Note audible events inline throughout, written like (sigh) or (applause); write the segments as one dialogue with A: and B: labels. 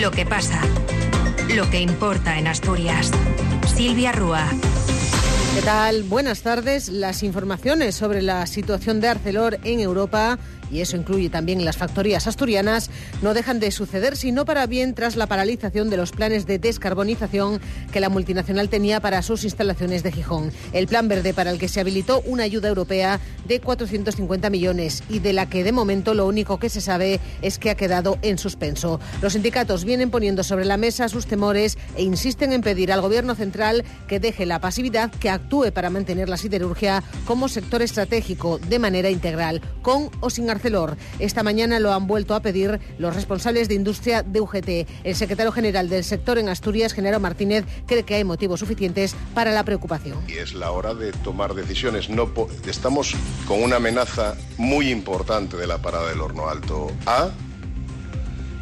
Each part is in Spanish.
A: Lo que pasa. Lo que importa en Asturias. Silvia Rúa.
B: ¿Qué tal? Buenas tardes. Las informaciones sobre la situación de Arcelor en Europa y eso incluye también las factorías asturianas, no dejan de suceder, sino para bien tras la paralización de los planes de descarbonización que la multinacional tenía para sus instalaciones de Gijón. El plan verde para el que se habilitó una ayuda europea de 450 millones y de la que de momento lo único que se sabe es que ha quedado en suspenso. Los sindicatos vienen poniendo sobre la mesa sus temores e insisten en pedir al Gobierno central que deje la pasividad, que actúe para mantener la siderurgia como sector estratégico de manera integral, con o sin Arcelor. Esta mañana lo han vuelto a pedir los responsables de industria de UGT. El secretario general del sector en Asturias, Genaro Martínez, cree que hay motivos suficientes para la preocupación.
C: Y es la hora de tomar decisiones. No estamos con una amenaza muy importante de la parada del horno alto A.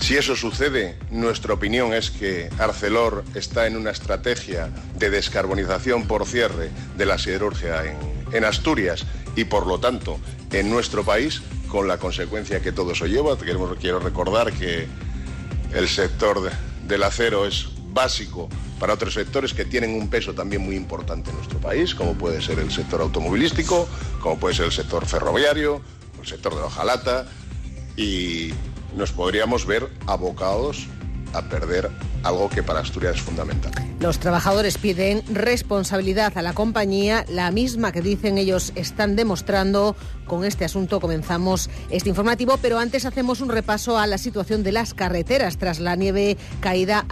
C: Si eso sucede, nuestra opinión es que Arcelor está en una estrategia de descarbonización por cierre de la siderurgia en, en Asturias y por lo tanto en nuestro país con la consecuencia que todo eso lleva. quiero recordar que el sector del acero es básico para otros sectores que tienen un peso también muy importante en nuestro país, como puede ser el sector automovilístico, como puede ser el sector ferroviario, el sector de la hojalata, y nos podríamos ver abocados a perder algo que para Asturias es fundamental.
B: Los trabajadores piden responsabilidad a la compañía, la misma que dicen ellos están demostrando. Con este asunto comenzamos este informativo, pero antes hacemos un repaso a la situación de las carreteras tras la nieve caída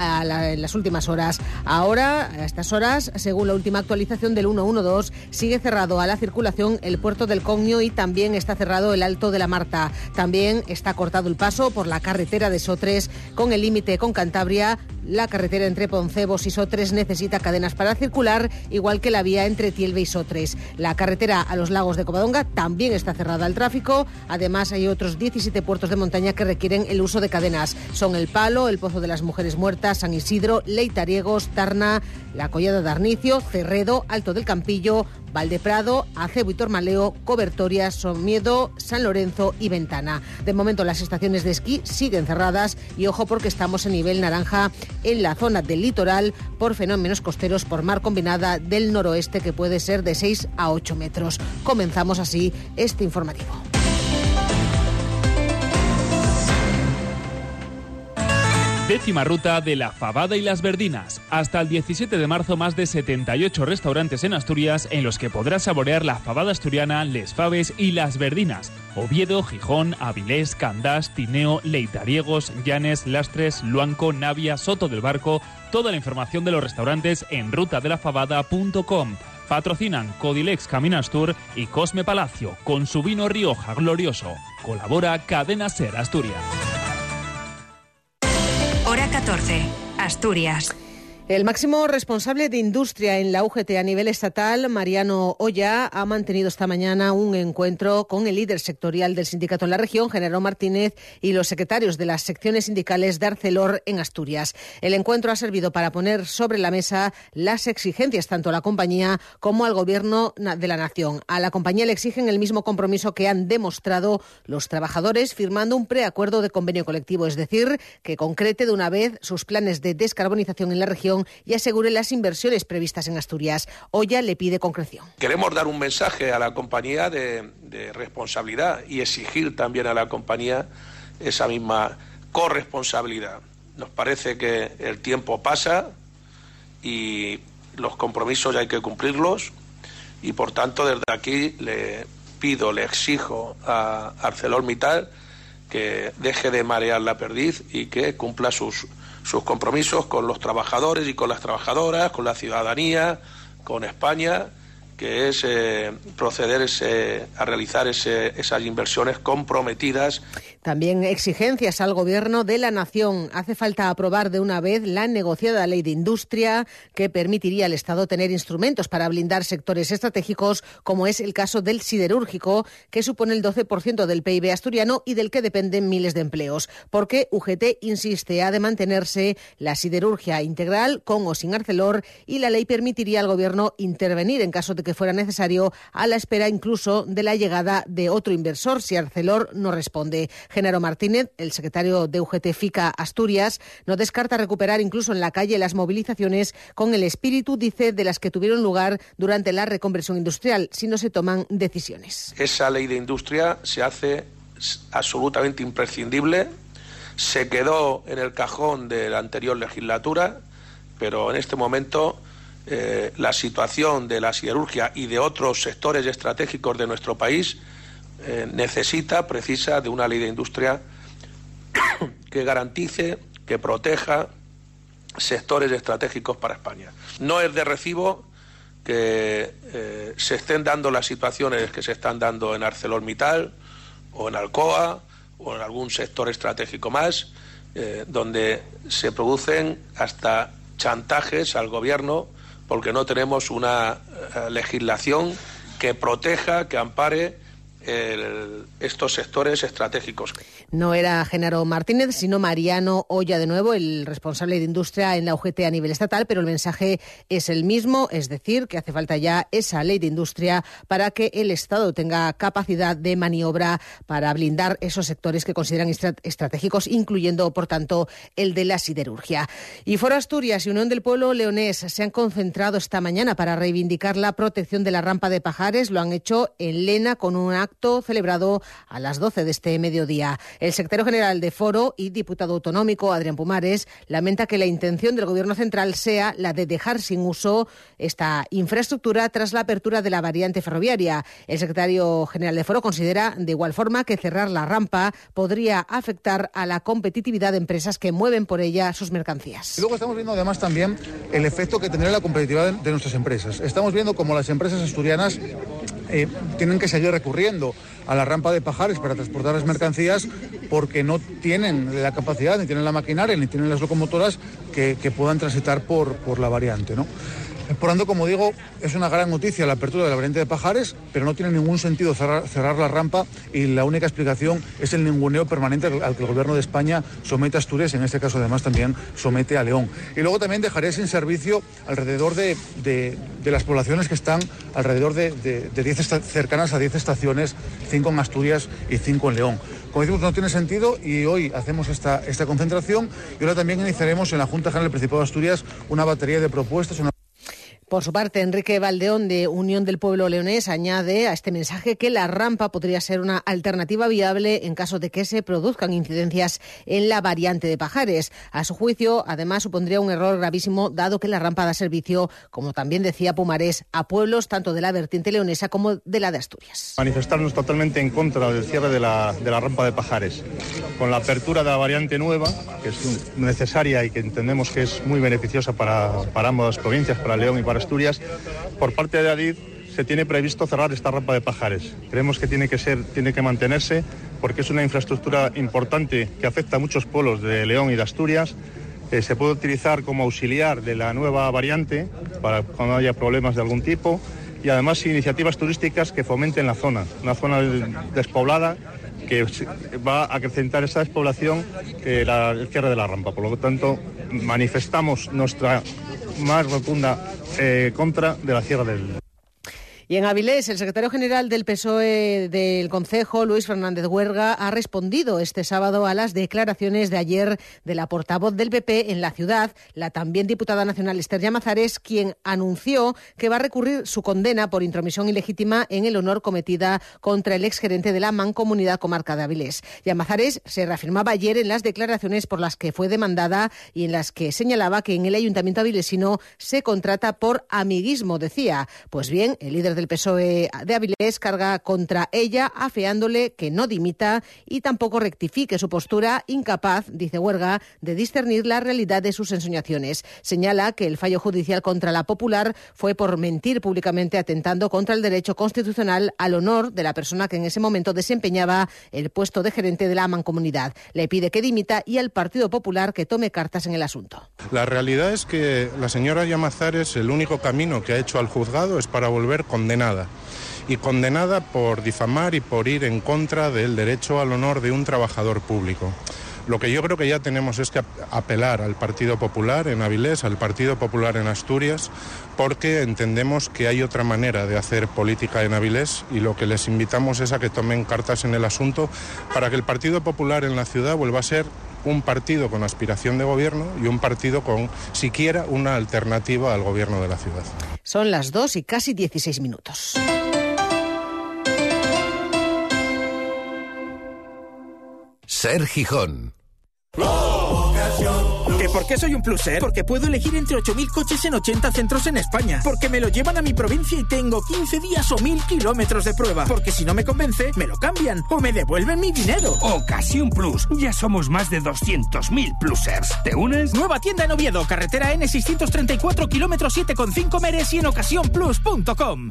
B: en las últimas horas. Ahora, a estas horas, según la última actualización del 112, sigue cerrado a la circulación el puerto del Cognio y también está cerrado el Alto de la Marta. También está cortado el paso por la carretera de Sotres con el límite con Cantabria la carretera entre Poncebos y Sotres necesita cadenas para circular, igual que la vía entre Tielbe y Sotres. La carretera a los lagos de Covadonga también está cerrada al tráfico. Además, hay otros 17 puertos de montaña que requieren el uso de cadenas. Son El Palo, el Pozo de las Mujeres Muertas, San Isidro, Leitariegos, Tarna, La Collada de Arnicio, Cerredo, Alto del Campillo, Valdeprado, Acebo y Tormaleo, Cobertoria, Somiedo, San Lorenzo y Ventana. De momento las estaciones de esquí siguen cerradas y ojo porque estamos en nivel naranja en la zona del litoral por fenómenos costeros por mar combinada del noroeste que puede ser de 6 a 8 metros. Comenzamos así este informativo.
D: Décima ruta de la Fabada y las Verdinas. Hasta el 17 de marzo, más de 78 restaurantes en Asturias en los que podrás saborear la fabada asturiana, les faves y las verdinas. Oviedo, Gijón, Avilés, Candás, Tineo, Leitariegos, Llanes, Lastres, Luanco, Navia, Soto del Barco. Toda la información de los restaurantes en rutadelafabada.com. Patrocinan Codilex Caminastur y Cosme Palacio con su vino Rioja Glorioso. Colabora Cadena Ser Asturias.
A: Hora 14. Asturias.
B: El máximo responsable de industria en la UGT a nivel estatal, Mariano Olla, ha mantenido esta mañana un encuentro con el líder sectorial del sindicato en la región, Genaro Martínez, y los secretarios de las secciones sindicales de Arcelor en Asturias. El encuentro ha servido para poner sobre la mesa las exigencias tanto a la compañía como al gobierno de la nación. A la compañía le exigen el mismo compromiso que han demostrado los trabajadores firmando un preacuerdo de convenio colectivo, es decir, que concrete de una vez sus planes de descarbonización en la región y asegure las inversiones previstas en Asturias. Olla le pide concreción.
E: Queremos dar un mensaje a la compañía de, responsabilidad y exigir también a la compañía esa misma corresponsabilidad. Nos parece que el tiempo pasa y los compromisos hay que cumplirlos y por tanto desde aquí le pido, le exijo a ArcelorMittal que deje de marear la perdiz y que cumpla sus sus compromisos con los trabajadores y con las trabajadoras, con la ciudadanía, con España que es eh, proceder a realizar esas inversiones comprometidas.
B: También exigencias al Gobierno de la Nación. Hace falta aprobar de una vez la negociada ley de industria que permitiría al Estado tener instrumentos para blindar sectores estratégicos, como es el caso del siderúrgico, que supone el 12% del PIB asturiano y del que dependen miles de empleos. Porque UGT insiste, ha de mantenerse la siderurgia integral con o sin Arcelor y la ley permitiría al Gobierno intervenir en caso de que fuera necesario, a la espera incluso de la llegada de otro inversor si Arcelor no responde. Género Martínez, el secretario de UGT FICA Asturias, no descarta recuperar incluso en la calle las movilizaciones con el espíritu, dice, de las que tuvieron lugar durante la reconversión industrial, si no se toman decisiones.
E: Esa ley de industria se hace absolutamente imprescindible, se quedó en el cajón de la anterior legislatura, pero en este momento eh, la situación de la siderurgia y de otros sectores estratégicos de nuestro país eh, necesita, precisa de una ley de industria (coughs) que garantice, que proteja sectores estratégicos para España. No es de recibo que eh, se estén dando las situaciones que se están dando en ArcelorMittal o en Alcoa o en algún sector estratégico más, donde se producen hasta chantajes al gobierno porque no tenemos una eh, legislación que proteja, que ampare estos sectores estratégicos.
B: No era Genaro Martínez, sino Mariano Olla de nuevo, el responsable de industria en la UGT a nivel estatal, pero el mensaje es el mismo, es decir, que hace falta ya esa ley de industria para que el Estado tenga capacidad de maniobra para blindar esos sectores que consideran estratégicos, incluyendo, por tanto, el de la siderurgia. Y Foro Asturias y Unión del Pueblo Leonés se han concentrado esta mañana para reivindicar la protección de la rampa de Pajares. Lo han hecho en Lena con una celebrado a las 12 de este mediodía. El secretario general de Foro y diputado autonómico, Adrián Pumares, lamenta que la intención del Gobierno central sea la de dejar sin uso esta infraestructura tras la apertura de la variante ferroviaria. El secretario general de Foro considera de igual forma que cerrar la rampa podría afectar a la competitividad de empresas que mueven por ella sus mercancías.
F: Y luego estamos viendo además también el efecto que tendrá la competitividad de nuestras empresas. Estamos viendo cómo las empresas asturianas eh, tienen que seguir recurriendo a la rampa de Pajares para transportar las mercancías porque no tienen la capacidad, ni tienen la maquinaria, ni tienen las locomotoras que, puedan transitar por, por la variante. ¿no? Por tanto, como digo, es una gran noticia la apertura de la variante de Pajares, pero no tiene ningún sentido cerrar, la rampa y la única explicación es el ninguneo permanente al que el Gobierno de España somete a Asturias, en este caso además también somete a León. Y luego también dejaré sin servicio alrededor de, las poblaciones que están alrededor de, de, cercanas a 10 estaciones, 5 en Asturias y 5 en León. Como decimos, no tiene sentido y hoy hacemos esta, esta concentración y ahora también iniciaremos en la Junta General del Principado de Asturias una batería de propuestas.
B: Por su parte, Enrique Valdeón de Unión del Pueblo Leonés añade a este mensaje que la rampa podría ser una alternativa viable en caso de que se produzcan incidencias en la variante de Pajares. A su juicio, además, supondría un error gravísimo dado que la rampa da servicio, como también decía Pumarés, a pueblos tanto de la vertiente leonesa como de la de Asturias.
G: Manifestarnos totalmente en contra del cierre de la, rampa de Pajares. Con la apertura de la variante nueva, que es necesaria y que entendemos que es muy beneficiosa para, para ambas provincias, para León y para Asturias, por parte de Adif se tiene previsto cerrar esta rampa de Pajares. Creemos que tiene que ser, tiene que mantenerse porque es una infraestructura importante que afecta a muchos pueblos de León y de Asturias. Eh, se puede utilizar como auxiliar de la nueva variante para cuando haya problemas de algún tipo y además iniciativas turísticas que fomenten la zona, una zona despoblada que va a acrecentar esa despoblación que el cierre de la rampa. Por lo tanto, manifestamos nuestra más rotunda eh, contra de la Sierra del,
B: y en Avilés, el secretario general del PSOE del Consejo, Luis Fernández Huerga, ha respondido este sábado a las declaraciones de ayer de la portavoz del PP en la ciudad, la también diputada nacional Esther Llamazares, quien anunció que va a recurrir su condena por intromisión ilegítima en el honor cometida contra el exgerente de la Mancomunidad Comarca de Avilés. Llamazares se reafirmaba ayer en las declaraciones por las que fue demandada y en las que señalaba que en el Ayuntamiento avilesino se contrata por amiguismo, decía. Pues bien, el líder del el PSOE de Avilés carga contra ella, afeándole que no dimita y tampoco rectifique su postura, incapaz, dice Huerga, de discernir la realidad de sus ensoñaciones. Señala que el fallo judicial contra la popular fue por mentir públicamente atentando contra el derecho constitucional al honor de la persona que en ese momento desempeñaba el puesto de gerente de la mancomunidad. Le pide que dimita y al Partido Popular que tome cartas en el asunto.
H: La realidad es que la señora Llamazares el único camino que ha hecho al juzgado es para volver con condenada y condenada por difamar y por ir en contra del derecho al honor de un trabajador público. Lo que yo creo que ya tenemos es que apelar al Partido Popular en Avilés, al Partido Popular en Asturias, porque entendemos que hay otra manera de hacer política en Avilés y lo que les invitamos es a que tomen cartas en el asunto para que el Partido Popular en la ciudad vuelva a ser un partido con aspiración de gobierno y un partido con siquiera una alternativa al gobierno de la ciudad.
B: Son las dos y casi 16 minutos.
I: Ser Gijón.
J: ¿Que por qué soy un pluser? Porque puedo elegir entre 8.000 coches en 80 centros en España. Porque me lo llevan a mi provincia y tengo 15 días o 1.000 kilómetros de prueba. Porque si no me convence, me lo cambian o me devuelven mi dinero.
K: Ocasión Plus. Ya somos más de 200.000 plusers. ¿Te unes?
J: Nueva tienda en Oviedo, carretera N634, kilómetros 7,5 meres y en ocasiónplus.com.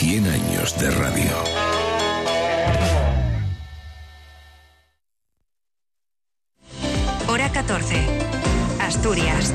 I: 100 años de radio.
A: Hora 14. Asturias.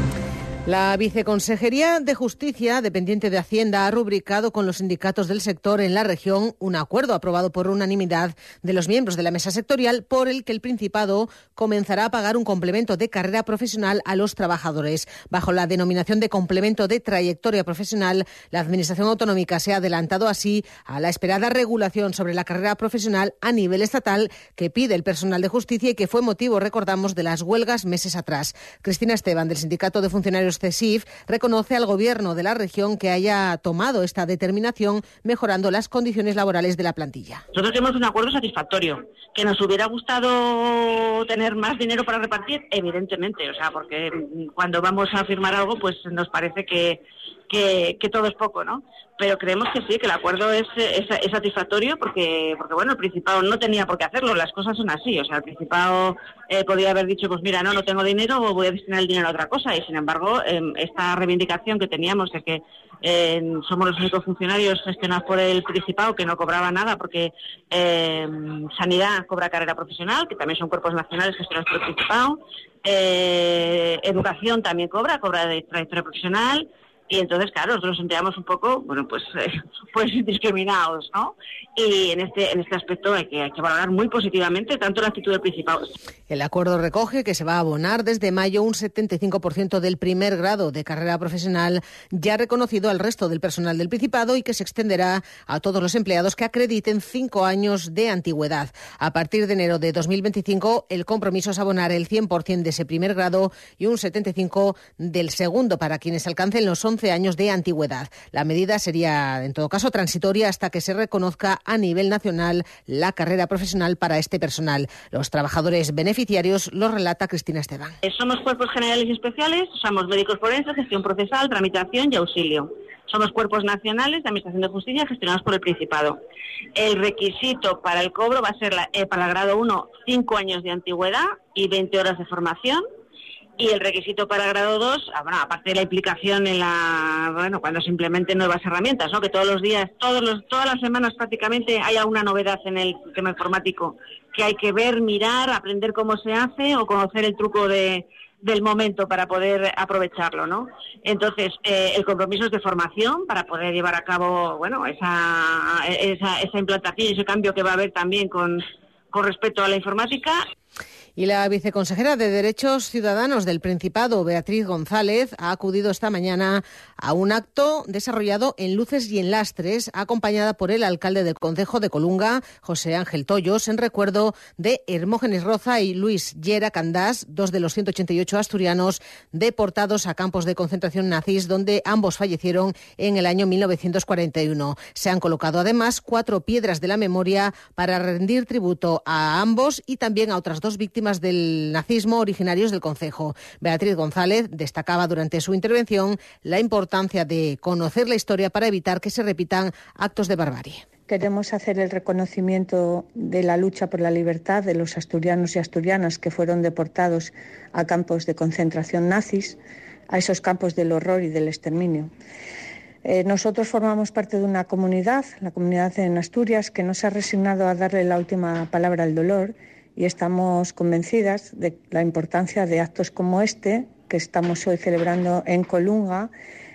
B: La Viceconsejería de Justicia, dependiente de Hacienda, ha rubricado con los sindicatos del sector en la región un acuerdo aprobado por unanimidad de los miembros de la mesa sectorial por el que el Principado comenzará a pagar un complemento de carrera profesional a los trabajadores. Bajo la denominación de complemento de trayectoria profesional, la Administración Autonómica se ha adelantado así a la esperada regulación sobre la carrera profesional a nivel estatal que pide el personal de justicia y que fue motivo, recordamos, de las huelgas meses atrás. Cristina Esteban, del Sindicato de Funcionarios Reconoce al Gobierno de la región que haya tomado esta determinación mejorando las condiciones laborales de la plantilla.
L: Nosotros tenemos un acuerdo satisfactorio. ¿Que nos hubiera gustado tener más dinero para repartir? Evidentemente, o sea, porque cuando vamos a firmar algo, pues nos parece que, que, todo es poco, ¿no? pero creemos que sí, que el acuerdo es, es, satisfactorio porque, porque, bueno, el Principado no tenía por qué hacerlo, las cosas son así, o sea, el Principado eh, podía haber dicho, pues mira, no, no tengo dinero voy a destinar el dinero a otra cosa, y sin embargo, eh, esta reivindicación que teníamos de que eh, somos los únicos funcionarios gestionados por el Principado que no cobraba nada porque Sanidad cobra carrera profesional, que también son cuerpos nacionales gestionados por el Principado, Educación también cobra, cobra de trayectoria profesional, y entonces, claro, nosotros nos sentíamos un poco, bueno, pues, eh, (laughs) pues discriminados, ¿no? Y en este, en este aspecto hay que, hay que valorar muy positivamente tanto la actitud del Principado.
B: El acuerdo recoge que se va a abonar desde mayo un 75% del primer grado de carrera profesional ya reconocido al resto del personal del Principado y que se extenderá a todos los empleados que acrediten cinco años de antigüedad. A partir de enero de 2025, el compromiso es abonar el 100% de ese primer grado y un 75% del segundo para quienes alcancen los 11 años de antigüedad. La medida sería, en todo caso, transitoria hasta que se reconozca a nivel nacional la carrera profesional para este personal. Los trabajadores beneficiarios los relata Cristina Esteban.
L: Eh, somos cuerpos generales y especiales, somos médicos forenses, gestión procesal, tramitación y auxilio. Somos cuerpos nacionales de Administración de Justicia gestionados por el Principado. El requisito para el cobro va a ser eh, para el grado 1, 5 años de antigüedad y 20 horas de formación y el requisito para grado 2, ah, bueno, aparte de la implicación en la, bueno, cuando se implementen nuevas herramientas, ¿no? Que todos los días, todos los, todas las semanas prácticamente hay alguna novedad en el sistema informático que hay que ver, mirar, aprender cómo se hace o conocer el truco de, del momento para poder aprovecharlo, ¿no? Entonces, eh, el compromiso es de formación para poder llevar a cabo, bueno, esa, esa, esa implantación y ese cambio que va a haber también con, con respecto a la informática.
B: Y la viceconsejera de Derechos Ciudadanos del Principado, Beatriz González, ha acudido esta mañana a un acto desarrollado en Luces y en Lastres, acompañada por el alcalde del Concejo de Colunga, José Ángel Toyos, en recuerdo de Hermógenes Roza y Luis Yera Candás, dos de los 188 asturianos deportados a campos de concentración nazis, donde ambos fallecieron en el año 1941. Se han colocado además cuatro piedras de la memoria para rendir tributo a ambos y también a otras dos víctimas del nazismo originarios del Concejo. Beatriz González destacaba durante su intervención la importancia de conocer la historia para evitar que se repitan actos de barbarie.
M: Queremos hacer el reconocimiento de la lucha por la libertad de los asturianos y asturianas que fueron deportados a campos de concentración nazis, a esos campos del horror y del exterminio. Eh, nosotros formamos parte de una comunidad, la comunidad en Asturias, que no se ha resignado a darle la última palabra al dolor y estamos convencidas de la importancia de actos como este que estamos hoy celebrando en Colunga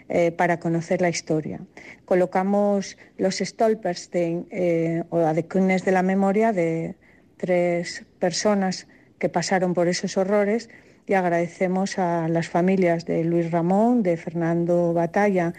M: eh, para conocer la historia. Colocamos los Stolperstein eh, o adecunes de la memoria de tres personas que pasaron por esos horrores y agradecemos a las familias de Luis Ramón, de Fernando Batalla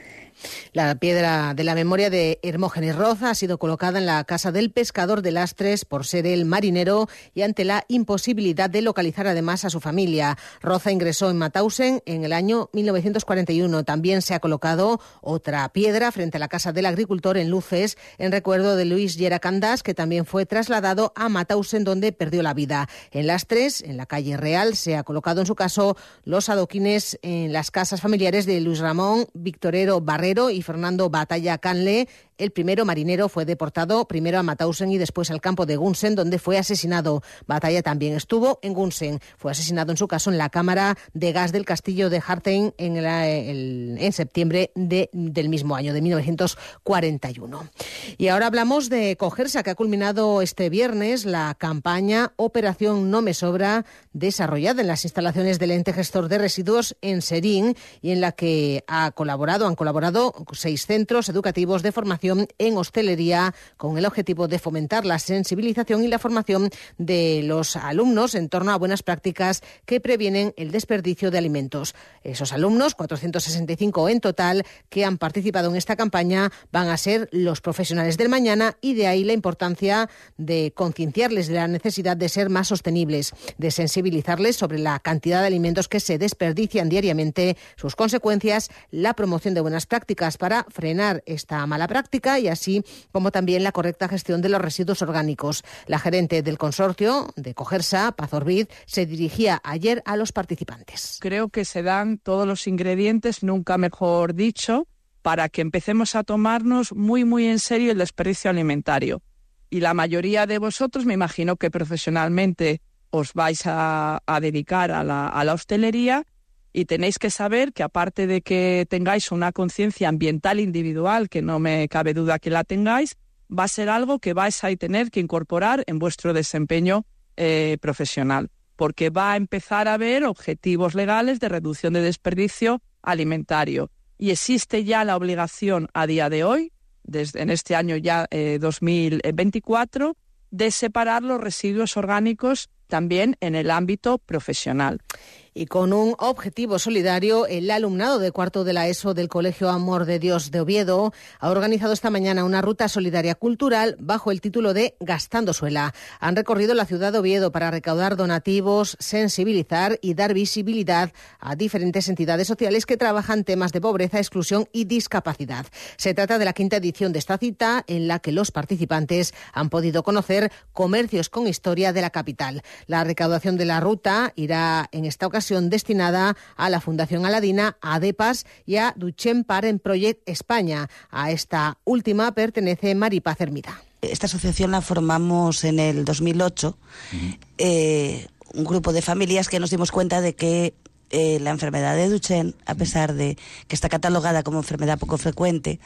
B: la piedra de la memoria de Hermógenes Roza ha sido colocada en la casa del pescador de Lastres por ser el marinero y ante la imposibilidad de localizar además a su familia. Roza ingresó en Matausen en el año 1941. También se ha colocado otra piedra frente a la casa del agricultor en Luces en recuerdo de Luis Yeracandas, que también fue trasladado a Matausen donde perdió la vida. En Lastres, en la calle Real, se ha colocado en su caso los adoquines en las casas familiares de Luis Ramón, Victorero Barrera y Fernando Batalla Canle el primero marinero fue deportado primero a Mauthausen y después al campo de Gunsen, donde fue asesinado. Batalla también estuvo en Gunsen. Fue asesinado en su caso en la cámara de gas del castillo de Harten en, en septiembre del mismo año, de 1941. Y ahora hablamos de Cogersa, que ha culminado este viernes la campaña Operación No Me Sobra, desarrollada en las instalaciones del ente gestor de residuos en Serín y en la que ha colaborado, han colaborado seis centros educativos de formación en hostelería con el objetivo de fomentar la sensibilización y la formación de los alumnos en torno a buenas prácticas que previenen el desperdicio de alimentos. Esos alumnos, 465 en total, que han participado en esta campaña, van a ser los profesionales del mañana y de ahí la importancia de concienciarles de la necesidad de ser más sostenibles, de sensibilizarles sobre la cantidad de alimentos que se desperdician diariamente, sus consecuencias, la promoción de buenas prácticas para frenar esta mala práctica y así como también la correcta gestión de los residuos orgánicos. La gerente del consorcio de Cogersa, Paz Orbid, se dirigía ayer a los participantes.
N: Creo que se dan todos los ingredientes, nunca mejor dicho, para que empecemos a tomarnos muy, muy en serio el desperdicio alimentario. Y la mayoría de vosotros, me imagino que profesionalmente os vais a, dedicar a la, a la hostelería y tenéis que saber que aparte de que tengáis una conciencia ambiental individual, que no me cabe duda que la tengáis, va a ser algo que vais a tener que incorporar en vuestro desempeño eh, profesional, porque va a empezar a haber objetivos legales de reducción de desperdicio alimentario. Y existe ya la obligación a día de hoy, desde en este año ya 2024, eh, de separar los residuos orgánicos también en el ámbito profesional.
B: Y con un objetivo solidario, el alumnado de cuarto de la ESO del Colegio Amor de Dios de Oviedo ha organizado esta mañana una ruta solidaria cultural bajo el título de Gastando Suela. Han recorrido la ciudad de Oviedo para recaudar donativos, sensibilizar y dar visibilidad a diferentes entidades sociales que trabajan temas de pobreza, exclusión y discapacidad. Se trata de la quinta edición de esta cita en la que los participantes han podido conocer comercios con historia de la capital. La recaudación de la ruta irá en esta ocasión destinada a la Fundación Aladina, a ADEPAS y a Duchen Paren Project España. A esta última pertenece Maripaz Hermida.
O: Esta asociación la formamos en el 2008, eh, un grupo de familias que nos dimos cuenta de que eh, la enfermedad de Duchenne, a pesar de que está catalogada como enfermedad poco frecuente,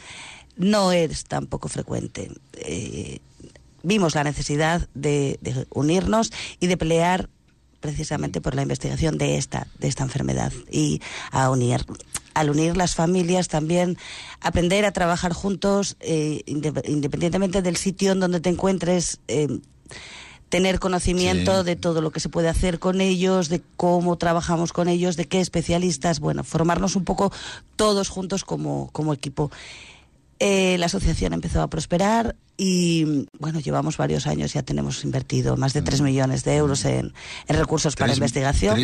O: no es tan poco frecuente. Eh, vimos la necesidad de, de, unirnos y de pelear precisamente por la investigación de esta, de esta enfermedad y a unir al unir las familias también aprender a trabajar juntos eh, independientemente del sitio en donde te encuentres eh, tener conocimiento de todo lo que se puede hacer con ellos, de cómo trabajamos con ellos, de qué especialistas, bueno, formarnos un poco todos juntos como, como equipo. Eh, la asociación empezó a prosperar y bueno, llevamos varios años, ya tenemos invertido más de 3 mm. millones de euros en, recursos para investigación.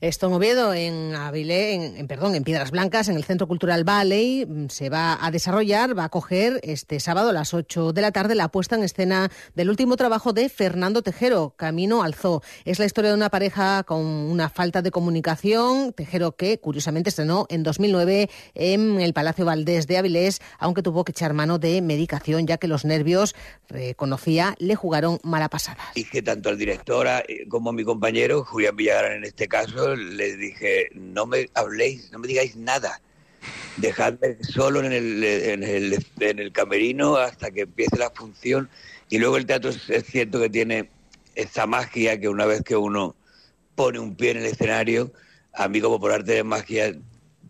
B: Esto en Oviedo, en Avilé, en, perdón, en Piedras Blancas, en el Centro Cultural Valley, mm, se va a desarrollar, va a coger este sábado a las 8 de la tarde la puesta en escena del último trabajo de Fernando Tejero, Camino al Zoo. Es la historia de una pareja con una falta de comunicación, Tejero que curiosamente estrenó en 2009 en el Palacio Valdés de Avilés, aunque tuvo que echar mano de medicación ya que los nervios, reconocía, le jugaron mala pasada.
P: Y que tanto el director eh, como mi compañero, Julián Villagrán en este caso, les dije, no me habléis, no me digáis nada. Dejadme solo en el, en el, camerino hasta que empiece la función. Y luego el teatro es, cierto que tiene esa magia que una vez que uno pone un pie en el escenario, a mí como por arte de magia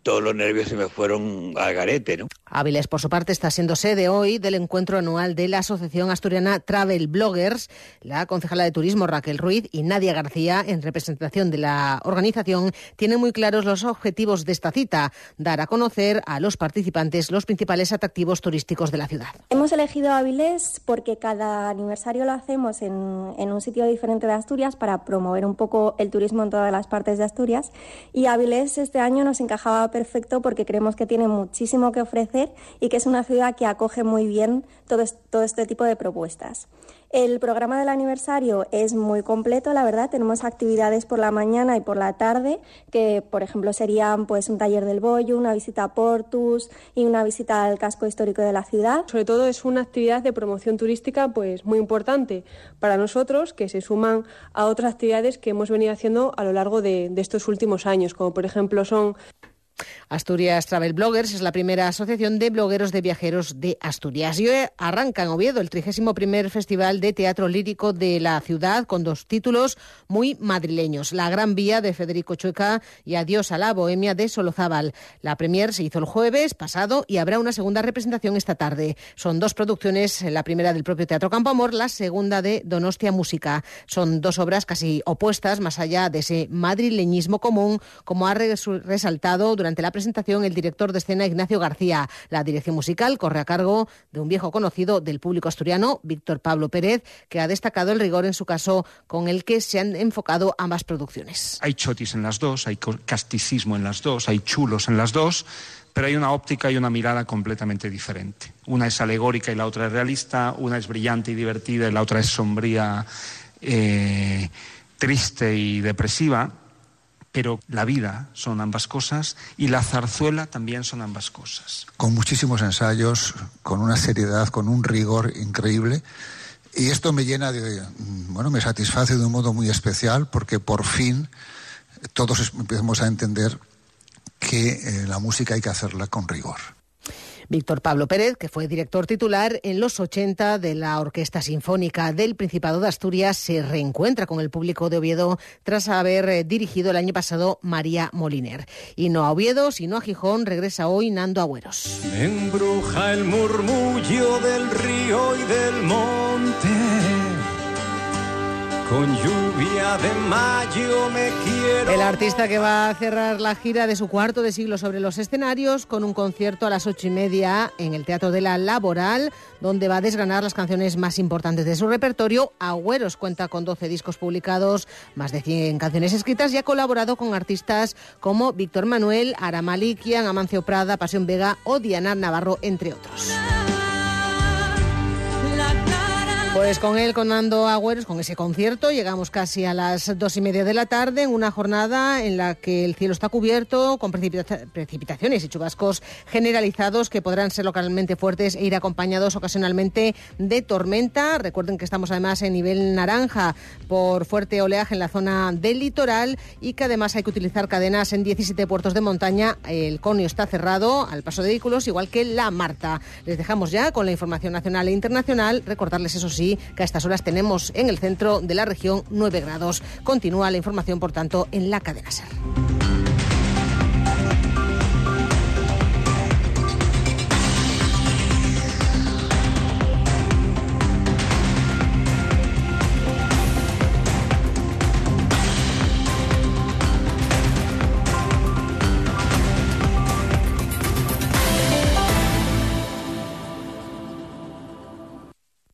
P: todos los nervios se me fueron al garete, ¿no?
B: Áviles, por su parte, está siendo sede hoy del encuentro anual de la Asociación Asturiana Travel Bloggers. La concejala de Turismo Raquel Ruiz y Nadia García, en representación de la organización, tienen muy claros los objetivos de esta cita, dar a conocer a los participantes los principales atractivos turísticos de la ciudad.
Q: Hemos elegido Áviles porque cada aniversario lo hacemos en, en un sitio diferente de Asturias para promover un poco el turismo en todas las partes de Asturias y Áviles este año nos encajaba perfecto porque creemos que tiene muchísimo que ofrecer y que es una ciudad que acoge muy bien todo, este tipo de propuestas. El programa del aniversario es muy completo, la verdad. Tenemos actividades por la mañana y por la tarde, que por ejemplo serían pues un taller del bollo, una visita a Portus y una visita al casco histórico de la ciudad.
R: Sobre todo es una actividad de promoción turística pues muy importante para nosotros, que se suman a otras actividades que hemos venido haciendo a lo largo de, de estos últimos años, como por ejemplo son
B: Asturias Travel Bloggers es la primera asociación de blogueros de viajeros de Asturias. Y hoy arranca en Oviedo el 31 Festival de Teatro Lírico de la ciudad con dos títulos muy madrileños. La Gran Vía de Federico Chueca y Adiós a la Bohemia de Solozábal. La premier se hizo el jueves pasado y habrá una segunda representación esta tarde. Son dos producciones, la primera del propio Teatro Campo Amor, la segunda de Donostia Música. Son dos obras casi opuestas, más allá de ese madrileñismo común, como ha resaltado durante durante la presentación el director de escena Ignacio García. La dirección musical corre a cargo de un viejo conocido del público asturiano, Víctor Pablo Pérez, que ha destacado el rigor en su caso con el que se han enfocado ambas producciones.
S: Hay chotis en las dos, hay casticismo en las dos, hay chulos en las dos pero hay una óptica y una mirada completamente diferente. Una es alegórica y la otra es realista, una es brillante y divertida y la otra es sombría, eh, triste y depresiva pero la vida son ambas cosas y la zarzuela también son ambas cosas.
T: Con muchísimos ensayos, con una seriedad, con un rigor increíble. Y esto me llena de, bueno, me satisface de un modo muy especial porque por fin todos empezamos a entender que eh, la música hay que hacerla con rigor.
B: Víctor Pablo Pérez, que fue director titular en los 80 de la Orquesta Sinfónica del Principado de Asturias, se reencuentra con el público de Oviedo tras haber eh, dirigido el año pasado María Moliner. Y no a Oviedo, sino a Gijón, regresa hoy Nando Agüeros.
U: embruja el murmullo del río y del monte con lluvia de mayo me quiero.
B: El artista que va a cerrar la gira de su cuarto de siglo sobre los escenarios con un concierto a las ocho y media en el Teatro de la Laboral, donde va a desgranar las canciones más importantes de su repertorio. Agüeros cuenta con 12 discos publicados, más de 100 canciones escritas y ha colaborado con artistas como Víctor Manuel, Aramalikian, Amancio Prada, Pasión Vega o Diana Navarro, entre otros. Pues con él, con Nando Agüeros, con ese concierto, llegamos casi a las dos y media de la tarde en una jornada en la que el cielo está cubierto con precipitaciones y chubascos generalizados que podrán ser localmente fuertes e ir acompañados ocasionalmente de tormenta. Recuerden que estamos además en nivel naranja por fuerte oleaje en la zona del litoral y que además hay que utilizar cadenas en 17 puertos de montaña. El conio está cerrado al paso de vehículos, igual que la Marta. Les dejamos ya con la información nacional e internacional. Recordarles, eso sí, que a estas horas tenemos en el centro de la región 9 grados. Continúa la información, por tanto, en la cadena SER.